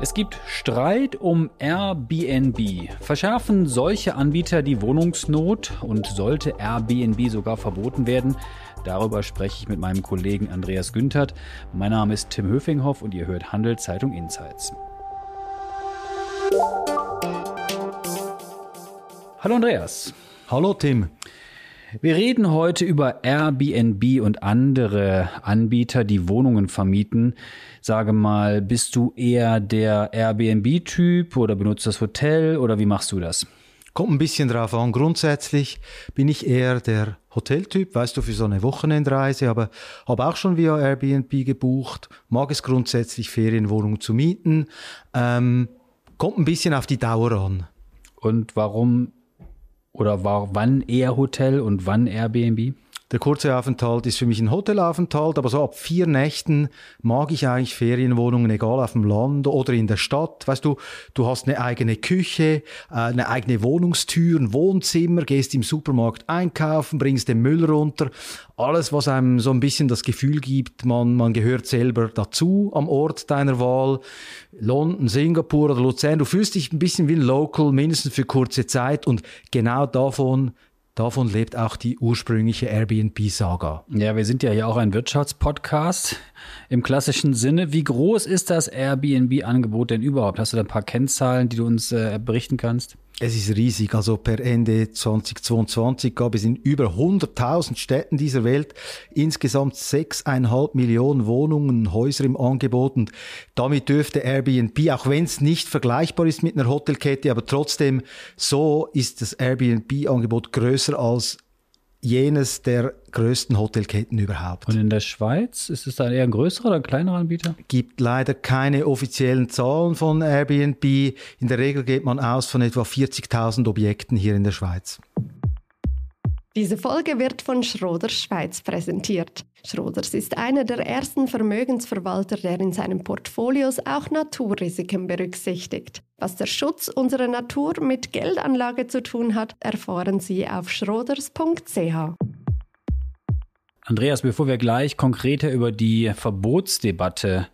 Es gibt Streit um Airbnb. Verschärfen solche Anbieter die Wohnungsnot und sollte Airbnb sogar verboten werden? Darüber spreche ich mit meinem Kollegen Andreas Günthert. Mein Name ist Tim Höfinghoff und ihr hört Handelszeitung Insights. Hallo Andreas. Hallo Tim. Wir reden heute über Airbnb und andere Anbieter, die Wohnungen vermieten. Sage mal, bist du eher der Airbnb-Typ oder benutzt das Hotel oder wie machst du das? Kommt ein bisschen drauf an. Grundsätzlich bin ich eher der Hoteltyp, weißt du, für so eine Wochenendreise, aber habe auch schon via Airbnb gebucht, mag es grundsätzlich Ferienwohnungen zu mieten. Ähm, kommt ein bisschen auf die Dauer an. Und warum oder war, wann eher Hotel und wann Airbnb? Der kurze Aufenthalt ist für mich ein Hotelaufenthalt, aber so ab vier Nächten mag ich eigentlich Ferienwohnungen, egal auf dem Land oder in der Stadt. Weißt du, du hast eine eigene Küche, äh, eine eigene Wohnungstür, ein Wohnzimmer, gehst im Supermarkt einkaufen, bringst den Müll runter. Alles, was einem so ein bisschen das Gefühl gibt, man, man gehört selber dazu am Ort deiner Wahl. London, Singapur oder Luzern, du fühlst dich ein bisschen wie ein Local, mindestens für kurze Zeit und genau davon Davon lebt auch die ursprüngliche Airbnb-Saga. Ja, wir sind ja hier auch ein Wirtschaftspodcast im klassischen Sinne. Wie groß ist das Airbnb-Angebot denn überhaupt? Hast du da ein paar Kennzahlen, die du uns äh, berichten kannst? Es ist riesig. Also per Ende 2022 gab es in über 100.000 Städten dieser Welt insgesamt 6,5 Millionen Wohnungen, Häuser im Angebot. Und damit dürfte Airbnb, auch wenn es nicht vergleichbar ist mit einer Hotelkette, aber trotzdem so ist das Airbnb-Angebot größer als jenes der größten Hotelketten überhaupt. Und in der Schweiz ist es dann eher ein größerer oder ein kleinerer Anbieter? Gibt leider keine offiziellen Zahlen von Airbnb. In der Regel geht man aus von etwa 40.000 Objekten hier in der Schweiz. Diese Folge wird von Schroders Schweiz präsentiert. Schroders ist einer der ersten Vermögensverwalter, der in seinen Portfolios auch Naturrisiken berücksichtigt. Was der Schutz unserer Natur mit Geldanlage zu tun hat, erfahren Sie auf schroders.ch. Andreas, bevor wir gleich konkreter über die Verbotsdebatte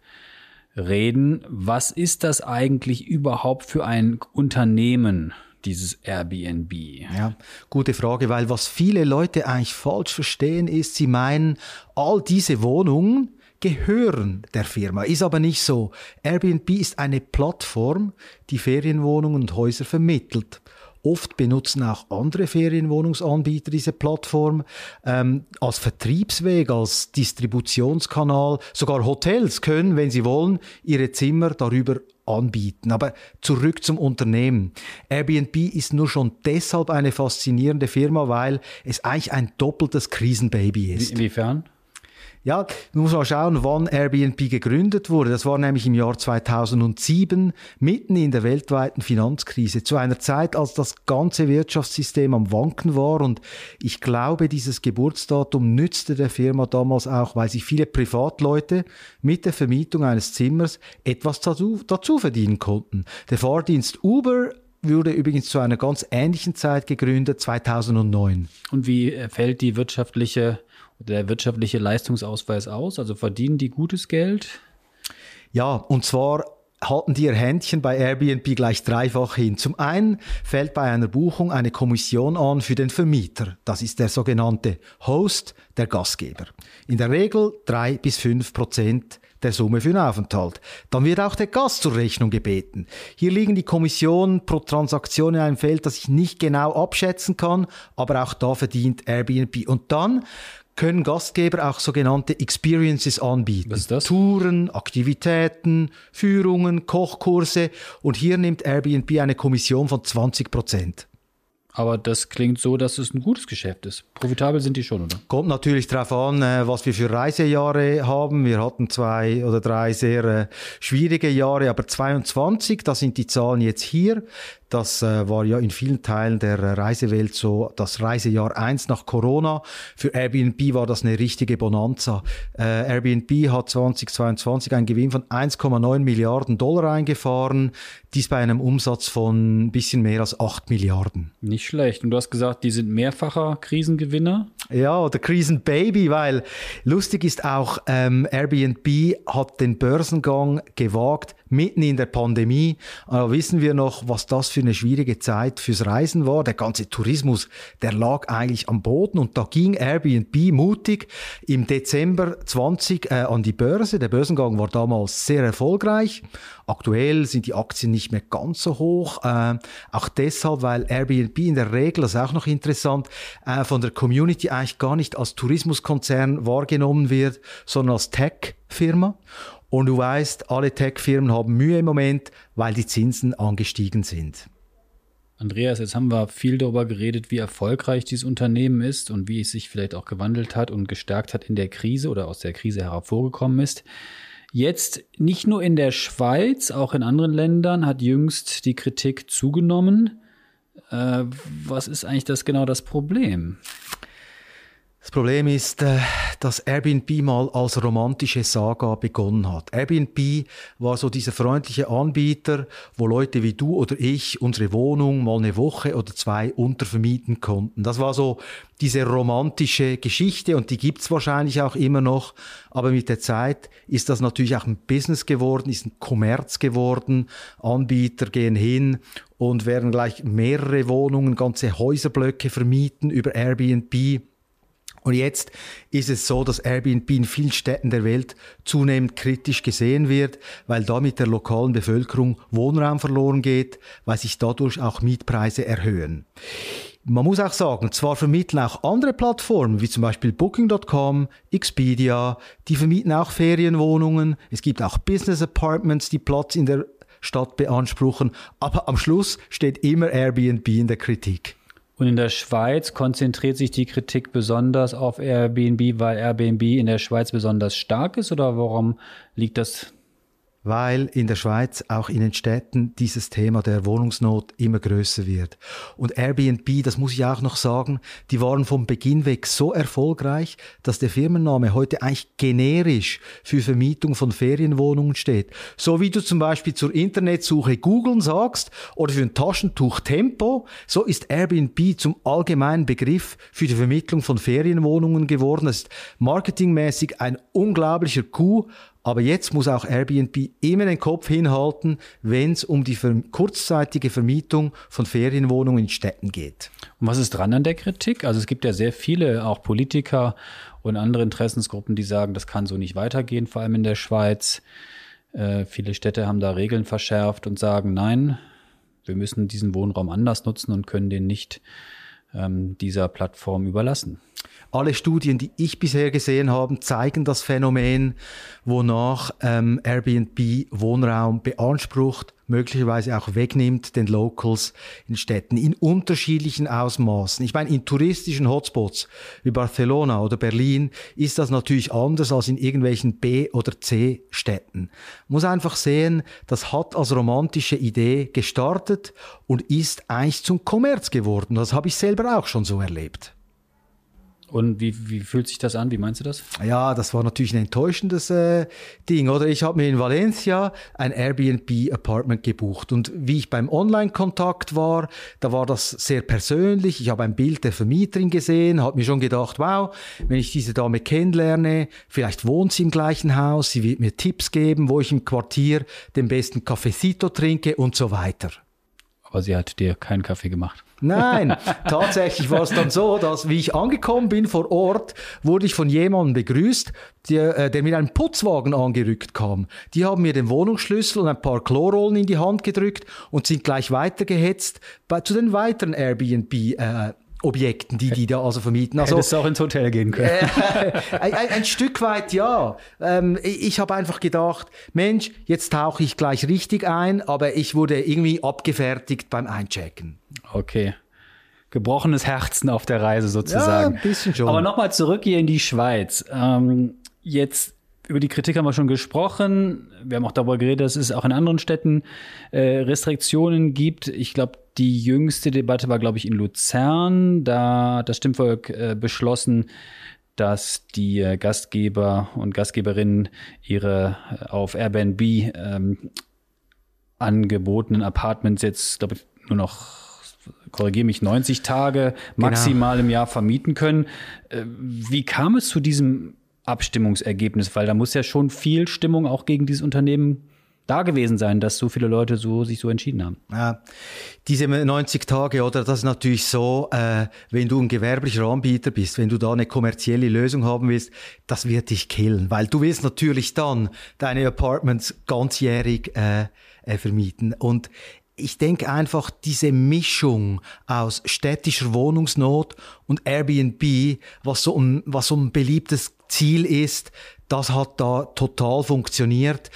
reden, was ist das eigentlich überhaupt für ein Unternehmen? Dieses Airbnb? Ja, gute Frage, weil was viele Leute eigentlich falsch verstehen ist, sie meinen, all diese Wohnungen gehören der Firma. Ist aber nicht so. Airbnb ist eine Plattform, die Ferienwohnungen und Häuser vermittelt. Oft benutzen auch andere Ferienwohnungsanbieter diese Plattform ähm, als Vertriebsweg, als Distributionskanal. Sogar Hotels können, wenn sie wollen, ihre Zimmer darüber anbieten. Aber zurück zum Unternehmen. Airbnb ist nur schon deshalb eine faszinierende Firma, weil es eigentlich ein doppeltes Krisenbaby ist. Inwiefern? Ja, man muss mal schauen, wann Airbnb gegründet wurde. Das war nämlich im Jahr 2007, mitten in der weltweiten Finanzkrise, zu einer Zeit, als das ganze Wirtschaftssystem am Wanken war. Und ich glaube, dieses Geburtsdatum nützte der Firma damals auch, weil sich viele Privatleute mit der Vermietung eines Zimmers etwas dazu, dazu verdienen konnten. Der Fahrdienst Uber wurde übrigens zu einer ganz ähnlichen Zeit gegründet, 2009. Und wie fällt die wirtschaftliche der wirtschaftliche Leistungsausweis aus? Also verdienen die gutes Geld? Ja, und zwar halten die ihr Händchen bei Airbnb gleich dreifach hin. Zum einen fällt bei einer Buchung eine Kommission an für den Vermieter. Das ist der sogenannte Host, der Gastgeber. In der Regel drei bis fünf Prozent der Summe für den Aufenthalt. Dann wird auch der Gast zur Rechnung gebeten. Hier liegen die Kommissionen pro Transaktion in einem Feld, das ich nicht genau abschätzen kann, aber auch da verdient Airbnb. Und dann können Gastgeber auch sogenannte Experiences anbieten. Was ist das? Touren, Aktivitäten, Führungen, Kochkurse. Und hier nimmt Airbnb eine Kommission von 20 Prozent. Aber das klingt so, dass es ein gutes Geschäft ist. Profitabel sind die schon, oder? Kommt natürlich darauf an, äh, was wir für Reisejahre haben. Wir hatten zwei oder drei sehr äh, schwierige Jahre, aber 22, da sind die Zahlen jetzt hier. Das äh, war ja in vielen Teilen der Reisewelt so das Reisejahr eins nach Corona. Für Airbnb war das eine richtige Bonanza. Äh, Airbnb hat 2022 einen Gewinn von 1,9 Milliarden Dollar eingefahren. Dies bei einem Umsatz von ein bisschen mehr als 8 Milliarden. Nicht schlecht. Und du hast gesagt, die sind mehrfacher Krisengewinner? Ja, oder Krisenbaby, weil lustig ist auch, ähm, Airbnb hat den Börsengang gewagt mitten in der Pandemie. Aber wissen wir noch, was das für eine schwierige Zeit fürs Reisen war. Der ganze Tourismus, der lag eigentlich am Boden und da ging Airbnb mutig im Dezember 20 äh, an die Börse. Der Börsengang war damals sehr erfolgreich. Aktuell sind die Aktien nicht mehr ganz so hoch. Äh, auch deshalb, weil Airbnb in der Regel, das ist auch noch interessant, äh, von der Community eigentlich gar nicht als Tourismuskonzern wahrgenommen wird, sondern als Tech-Firma. Und du weißt, alle Tech-Firmen haben Mühe im Moment, weil die Zinsen angestiegen sind. Andreas, jetzt haben wir viel darüber geredet, wie erfolgreich dieses Unternehmen ist und wie es sich vielleicht auch gewandelt hat und gestärkt hat in der Krise oder aus der Krise hervorgekommen ist. Jetzt nicht nur in der Schweiz, auch in anderen Ländern hat jüngst die Kritik zugenommen. Äh, was ist eigentlich das genau das Problem? Das Problem ist, äh, dass Airbnb mal als romantische Saga begonnen hat. Airbnb war so dieser freundliche Anbieter, wo Leute wie du oder ich unsere Wohnung mal eine Woche oder zwei untervermieten konnten. Das war so diese romantische Geschichte und die gibt's wahrscheinlich auch immer noch. Aber mit der Zeit ist das natürlich auch ein Business geworden, ist ein Kommerz geworden. Anbieter gehen hin und werden gleich mehrere Wohnungen, ganze Häuserblöcke vermieten über Airbnb. Und jetzt ist es so, dass Airbnb in vielen Städten der Welt zunehmend kritisch gesehen wird, weil damit der lokalen Bevölkerung Wohnraum verloren geht, weil sich dadurch auch Mietpreise erhöhen. Man muss auch sagen, zwar vermitteln auch andere Plattformen, wie zum Beispiel Booking.com, Expedia, die vermieten auch Ferienwohnungen. Es gibt auch Business Apartments, die Platz in der Stadt beanspruchen. Aber am Schluss steht immer Airbnb in der Kritik. Und in der Schweiz konzentriert sich die Kritik besonders auf Airbnb, weil Airbnb in der Schweiz besonders stark ist? Oder warum liegt das weil in der Schweiz auch in den Städten dieses Thema der Wohnungsnot immer größer wird. Und Airbnb, das muss ich auch noch sagen, die waren vom Beginn weg so erfolgreich, dass der Firmenname heute eigentlich generisch für Vermietung von Ferienwohnungen steht. So wie du zum Beispiel zur Internetsuche googeln sagst oder für ein Taschentuch Tempo, so ist Airbnb zum allgemeinen Begriff für die Vermittlung von Ferienwohnungen geworden. Das ist marketingmäßig ein unglaublicher Coup, aber jetzt muss auch Airbnb immer den Kopf hinhalten, wenn es um die kurzzeitige Vermietung von Ferienwohnungen in Städten geht. Und was ist dran an der Kritik? Also es gibt ja sehr viele, auch Politiker und andere Interessensgruppen, die sagen, das kann so nicht weitergehen, vor allem in der Schweiz. Äh, viele Städte haben da Regeln verschärft und sagen, nein, wir müssen diesen Wohnraum anders nutzen und können den nicht ähm, dieser Plattform überlassen. Alle Studien, die ich bisher gesehen habe, zeigen das Phänomen, wonach ähm, Airbnb Wohnraum beansprucht, möglicherweise auch wegnimmt den Locals in Städten in unterschiedlichen Ausmaßen. Ich meine, in touristischen Hotspots wie Barcelona oder Berlin ist das natürlich anders als in irgendwelchen B- oder C-Städten. Muss einfach sehen, das hat als romantische Idee gestartet und ist eigentlich zum Kommerz geworden. Das habe ich selber auch schon so erlebt. Und wie, wie fühlt sich das an? Wie meinst du das? Ja, das war natürlich ein enttäuschendes äh, Ding, oder? Ich habe mir in Valencia ein Airbnb-Apartment gebucht und wie ich beim Online-Kontakt war, da war das sehr persönlich. Ich habe ein Bild der Vermieterin gesehen, habe mir schon gedacht, wow, wenn ich diese Dame kennenlerne, vielleicht wohnt sie im gleichen Haus, sie wird mir Tipps geben, wo ich im Quartier den besten Cafecito trinke und so weiter. Aber sie hat dir keinen Kaffee gemacht. Nein, tatsächlich war es dann so, dass wie ich angekommen bin vor Ort, wurde ich von jemandem begrüßt, der, äh, der mit einem Putzwagen angerückt kam. Die haben mir den Wohnungsschlüssel und ein paar Chlorrollen in die Hand gedrückt und sind gleich weitergehetzt bei, zu den weiteren Airbnb äh, Objekten, die die da also vermieten. Also, Hättest du auch ins Hotel gehen können. Äh, ein, ein, Stück weit ja. Ähm, ich ich habe einfach gedacht, Mensch, jetzt tauche ich gleich richtig ein, aber ich wurde irgendwie abgefertigt beim Einchecken. Okay. Gebrochenes Herzen auf der Reise sozusagen. Ja, ein bisschen schon. Aber nochmal zurück hier in die Schweiz. Ähm, jetzt über die Kritik haben wir schon gesprochen. Wir haben auch darüber geredet, dass es auch in anderen Städten äh, Restriktionen gibt. Ich glaube, Die jüngste Debatte war, glaube ich, in Luzern. Da hat das Stimmvolk äh, beschlossen, dass die äh, Gastgeber und Gastgeberinnen ihre äh, auf Airbnb ähm, angebotenen Apartments jetzt, glaube ich, nur noch korrigiere mich, 90 Tage genau. maximal genau. im Jahr vermieten können. Äh, wie kam es zu diesem Abstimmungsergebnis? Weil da muss ja schon viel Stimmung auch gegen dieses Unternehmen da gewesen sein, dass so viele Leute so, sich so entschieden haben. Ja, diese 90 Tage, oder das ist natürlich so, äh, wenn du ein gewerblicher Anbieter bist, wenn du da eine kommerzielle Lösung haben willst, das wird dich killen, weil du willst natürlich dann deine Apartments ganzjährig äh, äh, vermieten. Und ich denke einfach, diese Mischung aus städtischer Wohnungsnot und Airbnb, was so ein, was so ein beliebtes Ziel ist, das hat da total funktioniert.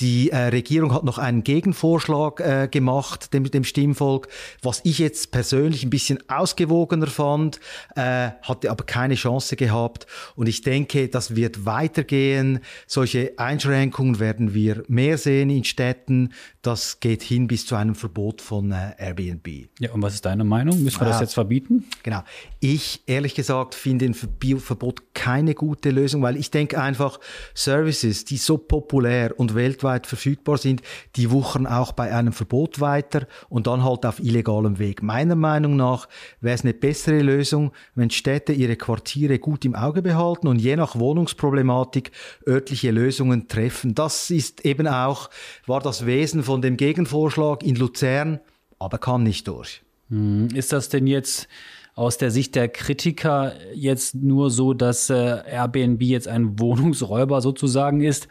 Die äh, Regierung hat noch einen Gegenvorschlag äh, gemacht dem, dem Stimmvolk, was ich jetzt persönlich ein bisschen ausgewogener fand, äh, hatte aber keine Chance gehabt. Und ich denke, das wird weitergehen. Solche Einschränkungen werden wir mehr sehen in Städten. Das geht hin bis zu einem Verbot von äh, Airbnb. Ja, und was ist deine Meinung? Müssen wir das jetzt verbieten? Genau. Ich, ehrlich gesagt, finde ein Verbot keine gute Lösung, weil ich denke einfach, Services, die so populär und weltweit weltweit verfügbar sind, die wuchern auch bei einem Verbot weiter und dann halt auf illegalem Weg. Meiner Meinung nach wäre es eine bessere Lösung, wenn Städte ihre Quartiere gut im Auge behalten und je nach Wohnungsproblematik örtliche Lösungen treffen. Das ist eben auch, war das Wesen von dem Gegenvorschlag in Luzern, aber kam nicht durch. Hm, ist das denn jetzt aus der Sicht der Kritiker jetzt nur so, dass äh, Airbnb jetzt ein Wohnungsräuber sozusagen ist?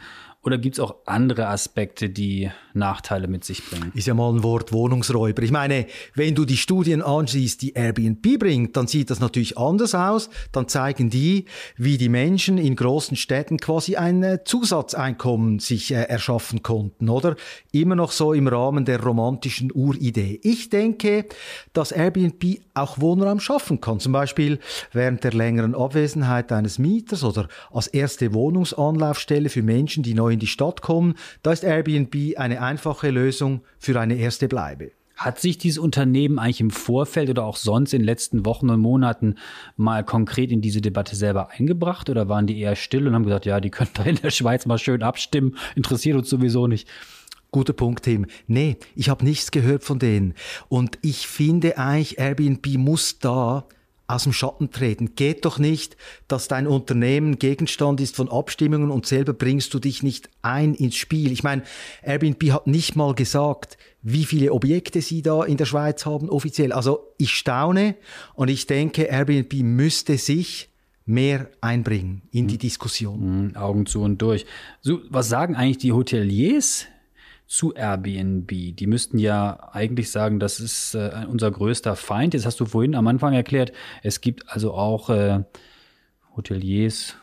Oder gibt es auch andere Aspekte, die Nachteile mit sich bringen? Ist ja mal ein Wort Wohnungsräuber. Ich meine, wenn du die Studien ansiehst, die Airbnb bringt, dann sieht das natürlich anders aus. Dann zeigen die, wie die Menschen in großen Städten quasi ein äh, Zusatzeinkommen sich äh, erschaffen konnten, oder? Immer noch so im Rahmen der romantischen Uridee. Ich denke, dass Airbnb auch Wohnraum schaffen kann. Zum Beispiel während der längeren Abwesenheit eines Mieters oder als erste Wohnungsanlaufstelle für Menschen, die neu in die Stadt kommen. Da ist Airbnb eine einfache Lösung für eine erste Bleibe. Hat sich dieses Unternehmen eigentlich im Vorfeld oder auch sonst in den letzten Wochen und Monaten mal konkret in diese Debatte selber eingebracht oder waren die eher still und haben gesagt, ja, die können da in der Schweiz mal schön abstimmen, interessiert uns sowieso nicht? Guter Punkt, Tim. Nee, ich habe nichts gehört von denen. Und ich finde eigentlich, Airbnb muss da aus dem Schatten treten. Geht doch nicht, dass dein Unternehmen Gegenstand ist von Abstimmungen und selber bringst du dich nicht ein ins Spiel. Ich meine, Airbnb hat nicht mal gesagt, wie viele Objekte sie da in der Schweiz haben offiziell. Also ich staune und ich denke, Airbnb müsste sich mehr einbringen in die hm. Diskussion. Mhm, Augen zu und durch. So, was sagen eigentlich die Hoteliers zu Airbnb. Die müssten ja eigentlich sagen, das ist äh, unser größter Feind. Jetzt hast du vorhin am Anfang erklärt, es gibt also auch äh, Hoteliers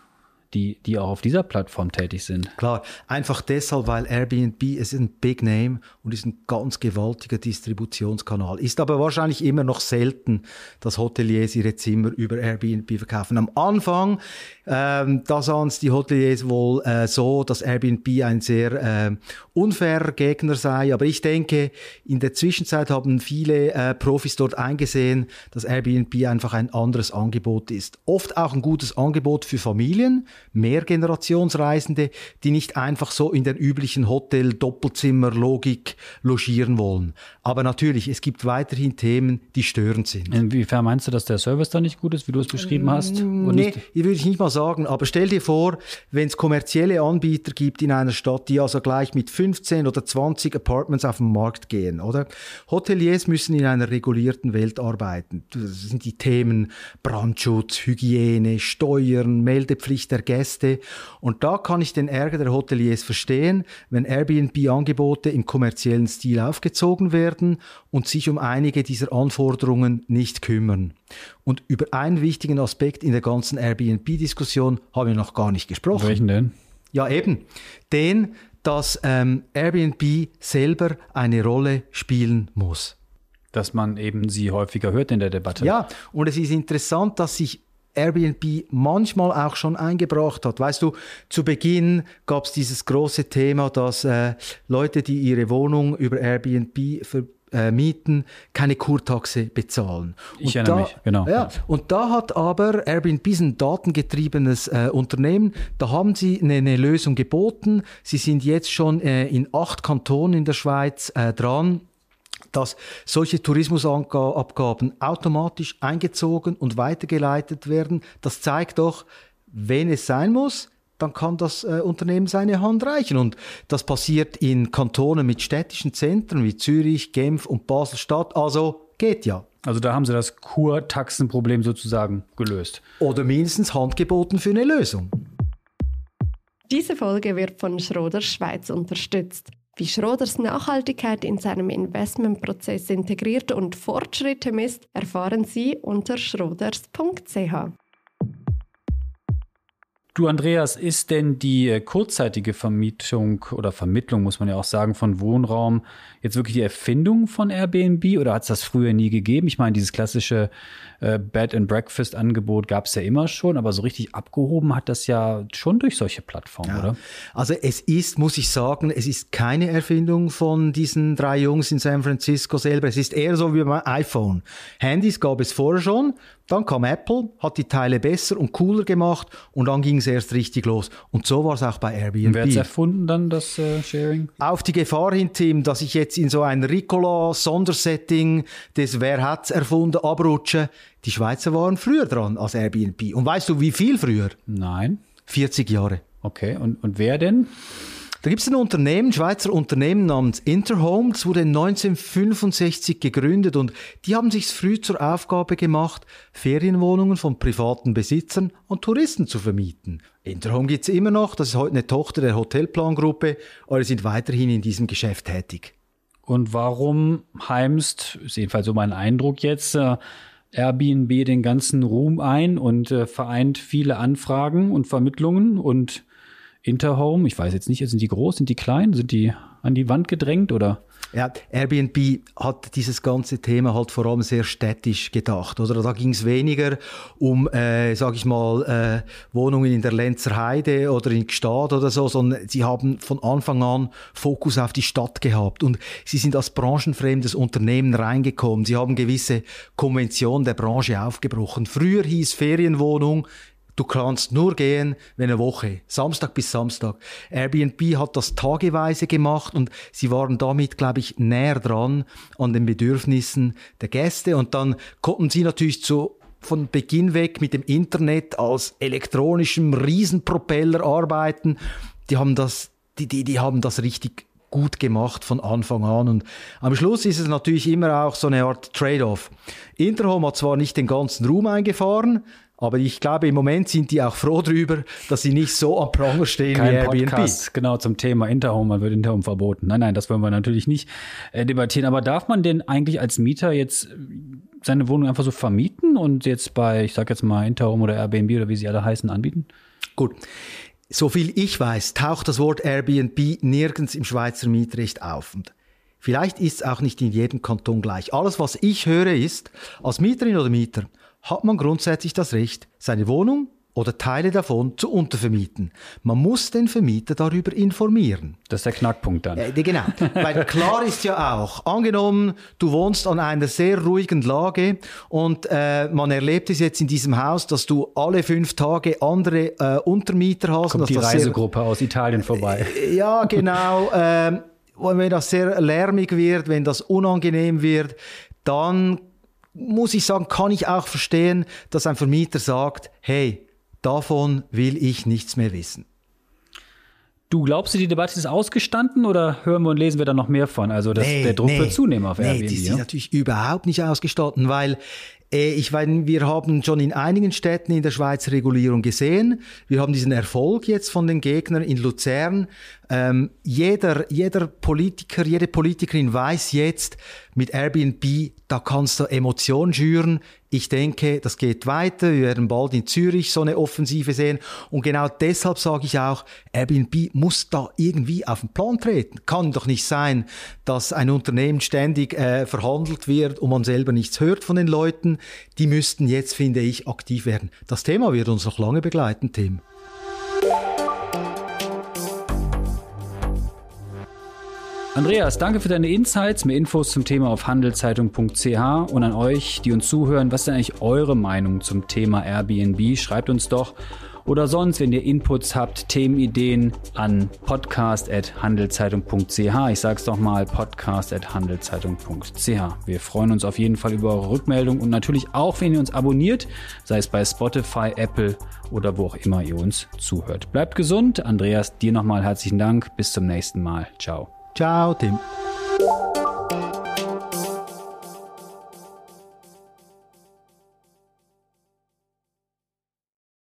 die, die auch auf dieser Plattform tätig sind. Klar, einfach deshalb, weil Airbnb ist ein Big Name und ist ein ganz gewaltiger Distributionskanal. Ist aber wahrscheinlich immer noch selten, dass Hoteliers ihre Zimmer über Airbnb verkaufen. Am Anfang, ähm, da sahen es die Hoteliers wohl äh, so, dass Airbnb ein sehr äh, unfairer Gegner sei. Aber ich denke, in der Zwischenzeit haben viele äh, Profis dort eingesehen, dass Airbnb einfach ein anderes Angebot ist. Oft auch ein gutes Angebot für Familien, Mehrgenerationsreisende, die nicht einfach so in der üblichen Hotel-Doppelzimmer-Logik logieren wollen. Aber natürlich, es gibt weiterhin Themen, die störend sind. Inwiefern meinst du, dass der Service da nicht gut ist, wie du es beschrieben hast? Und nee, würde ich nicht mal sagen. Aber stell dir vor, wenn es kommerzielle Anbieter gibt in einer Stadt, die also gleich mit 15 oder 20 Apartments auf den Markt gehen, oder? Hoteliers müssen in einer regulierten Welt arbeiten. Das sind die Themen Brandschutz, Hygiene, Steuern, Meldepflicht der Gäste. Und da kann ich den Ärger der Hoteliers verstehen, wenn Airbnb-Angebote im kommerziellen Stil aufgezogen werden und sich um einige dieser Anforderungen nicht kümmern. Und über einen wichtigen Aspekt in der ganzen Airbnb-Diskussion haben wir noch gar nicht gesprochen. Welchen denn? Ja, eben. Den, dass ähm, Airbnb selber eine Rolle spielen muss. Dass man eben sie häufiger hört in der Debatte. Ja, und es ist interessant, dass sich Airbnb manchmal auch schon eingebracht hat. Weißt du, zu Beginn gab es dieses große Thema, dass äh, Leute, die ihre Wohnung über Airbnb äh, mieten, keine Kurtaxe bezahlen. Ich erinnere da, mich, genau. Ja, und da hat aber Airbnb ein datengetriebenes äh, Unternehmen, da haben sie eine, eine, Lösung geboten. Sie sind jetzt schon äh, in acht Kantonen in der Schweiz äh, dran dass solche Tourismusabgaben automatisch eingezogen und weitergeleitet werden. Das zeigt doch, wenn es sein muss, dann kann das äh, Unternehmen seine Hand reichen. Und das passiert in Kantonen mit städtischen Zentren wie Zürich, Genf und Basel-Stadt. Also geht ja. Also da haben sie das Kurtaxenproblem sozusagen gelöst. Oder mindestens Hand geboten für eine Lösung. Diese Folge wird von Schroders Schweiz unterstützt. Wie Schroders Nachhaltigkeit in seinem Investmentprozess integriert und Fortschritte misst, erfahren Sie unter schroders.ch. Du, Andreas, ist denn die äh, kurzzeitige Vermietung oder Vermittlung, muss man ja auch sagen, von Wohnraum jetzt wirklich die Erfindung von Airbnb oder hat es das früher nie gegeben? Ich meine, dieses klassische äh, Bed and Breakfast Angebot gab es ja immer schon, aber so richtig abgehoben hat das ja schon durch solche Plattformen, ja. oder? Also es ist, muss ich sagen, es ist keine Erfindung von diesen drei Jungs in San Francisco selber. Es ist eher so wie beim iPhone. Handys gab es vorher schon, dann kam Apple, hat die Teile besser und cooler gemacht und dann ging es erst richtig los. Und so war es auch bei Airbnb. Wer hat es erfunden dann, das äh, Sharing? Auf die Gefahr hin, Tim, dass ich jetzt in so ein Ricola-Sondersetting des Wer hat's erfunden abrutsche. Die Schweizer waren früher dran als Airbnb. Und weißt du, wie viel früher? Nein. 40 Jahre. Okay, und, und wer denn? Da gibt es ein Unternehmen, Schweizer Unternehmen namens Interhome, das wurde 1965 gegründet und die haben sich früh zur Aufgabe gemacht, Ferienwohnungen von privaten Besitzern und Touristen zu vermieten. Interhome gibt es immer noch, das ist heute eine Tochter der Hotelplangruppe, aber sie sind weiterhin in diesem Geschäft tätig. Und warum heimst, ist jedenfalls so mein Eindruck jetzt, äh, Airbnb den ganzen Ruhm ein und äh, vereint viele Anfragen und Vermittlungen und Interhome, ich weiß jetzt nicht, sind die groß, sind die klein, sind die an die Wand gedrängt oder? Ja, Airbnb hat dieses ganze Thema halt vor allem sehr städtisch gedacht, oder? Da ging es weniger um, äh, sag ich mal, äh, Wohnungen in der Lenzer Heide oder in Gstaad oder so, sondern sie haben von Anfang an Fokus auf die Stadt gehabt und sie sind als branchenfremdes Unternehmen reingekommen. Sie haben gewisse Konventionen der Branche aufgebrochen. Früher hieß Ferienwohnung Du kannst nur gehen, wenn eine Woche, Samstag bis Samstag. Airbnb hat das tageweise gemacht und sie waren damit, glaube ich, näher dran an den Bedürfnissen der Gäste. Und dann konnten sie natürlich zu von Beginn weg mit dem Internet als elektronischem Riesenpropeller arbeiten. Die haben das, die, die, die haben das richtig gut gemacht von Anfang an. Und am Schluss ist es natürlich immer auch so eine Art Trade-off. Interhome hat zwar nicht den ganzen Ruhm eingefahren, aber ich glaube, im Moment sind die auch froh drüber, dass sie nicht so am Pranger stehen Kein wie Airbnb. Podcast, genau zum Thema Interhome, man wird Interhome verboten. Nein, nein, das wollen wir natürlich nicht äh, debattieren. Aber darf man denn eigentlich als Mieter jetzt äh, seine Wohnung einfach so vermieten und jetzt bei, ich sag jetzt mal Interhome oder Airbnb oder wie sie alle heißen, anbieten? Gut. So viel ich weiß, taucht das Wort Airbnb nirgends im Schweizer Mietrecht auf. Und vielleicht ist es auch nicht in jedem Kanton gleich. Alles, was ich höre, ist, als Mieterin oder Mieter, hat man grundsätzlich das Recht, seine Wohnung oder Teile davon zu untervermieten. Man muss den Vermieter darüber informieren. Das ist der Knackpunkt dann. Äh, genau. Weil klar ist ja auch, angenommen, du wohnst an einer sehr ruhigen Lage und äh, man erlebt es jetzt in diesem Haus, dass du alle fünf Tage andere äh, Untermieter hast. Kommt die Reisegruppe aus Italien vorbei. Äh, ja, genau. äh, wenn das sehr lärmig wird, wenn das unangenehm wird, dann muss ich sagen, kann ich auch verstehen, dass ein Vermieter sagt, hey, davon will ich nichts mehr wissen. Du glaubst die Debatte ist ausgestanden oder hören wir und lesen wir da noch mehr von? Also das, nee, der Druck nee, wird zunehmen auf nee, Airbnb. Die ist natürlich überhaupt nicht ausgestanden, weil äh, ich meine, wir haben schon in einigen Städten in der Schweiz Regulierung gesehen. Wir haben diesen Erfolg jetzt von den Gegnern in Luzern. Ähm, jeder, jeder Politiker, jede Politikerin weiß jetzt, mit Airbnb, da kannst du Emotionen schüren. Ich denke, das geht weiter. Wir werden bald in Zürich so eine Offensive sehen. Und genau deshalb sage ich auch, Airbnb muss da irgendwie auf den Plan treten. Kann doch nicht sein, dass ein Unternehmen ständig äh, verhandelt wird und man selber nichts hört von den Leuten. Die müssten jetzt, finde ich, aktiv werden. Das Thema wird uns noch lange begleiten, Tim. Andreas, danke für deine Insights. Mehr Infos zum Thema auf handelszeitung.ch und an euch, die uns zuhören. Was ist denn eigentlich eure Meinung zum Thema Airbnb? Schreibt uns doch. Oder sonst, wenn ihr Inputs habt, Themenideen an podcast.handelszeitung.ch. Ich sag's doch mal, podcast.handelszeitung.ch. Wir freuen uns auf jeden Fall über eure Rückmeldung und natürlich auch, wenn ihr uns abonniert, sei es bei Spotify, Apple oder wo auch immer ihr uns zuhört. Bleibt gesund. Andreas, dir nochmal herzlichen Dank. Bis zum nächsten Mal. Ciao. Ciao Tim.